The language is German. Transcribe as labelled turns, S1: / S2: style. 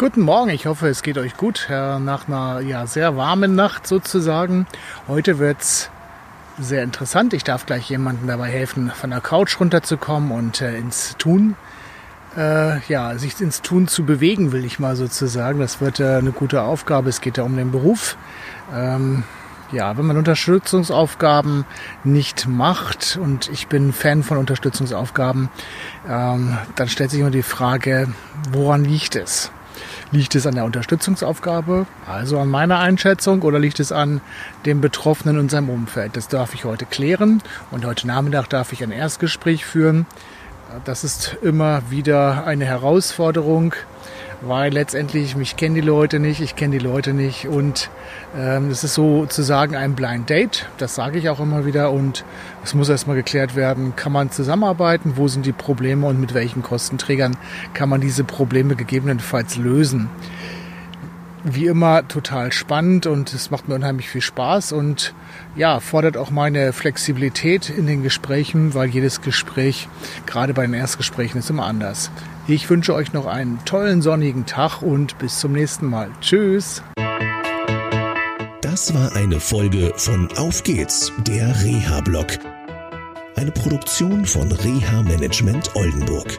S1: Guten Morgen, ich hoffe, es geht euch gut nach einer ja, sehr warmen Nacht sozusagen. Heute wird's sehr interessant. Ich darf gleich jemandem dabei helfen, von der Couch runterzukommen und äh, ins Tun, äh, ja, sich ins Tun zu bewegen, will ich mal sozusagen. Das wird äh, eine gute Aufgabe. Es geht ja um den Beruf. Ähm, ja, wenn man Unterstützungsaufgaben nicht macht, und ich bin Fan von Unterstützungsaufgaben, ähm, dann stellt sich immer die Frage, woran liegt es? Liegt es an der Unterstützungsaufgabe, also an meiner Einschätzung, oder liegt es an dem Betroffenen und seinem Umfeld? Das darf ich heute klären und heute Nachmittag darf ich ein Erstgespräch führen. Das ist immer wieder eine Herausforderung, weil letztendlich mich kennen die Leute nicht, ich kenne die Leute nicht und ähm, es ist sozusagen ein Blind Date, das sage ich auch immer wieder und es muss erstmal geklärt werden, kann man zusammenarbeiten, wo sind die Probleme und mit welchen Kostenträgern kann man diese Probleme gegebenenfalls lösen. Wie immer total spannend und es macht mir unheimlich viel Spaß und ja, fordert auch meine Flexibilität in den Gesprächen, weil jedes Gespräch, gerade bei den Erstgesprächen, ist immer anders. Ich wünsche euch noch einen tollen sonnigen Tag und bis zum nächsten Mal. Tschüss.
S2: Das war eine Folge von Auf geht's, der Reha-Blog. Eine Produktion von Reha Management Oldenburg.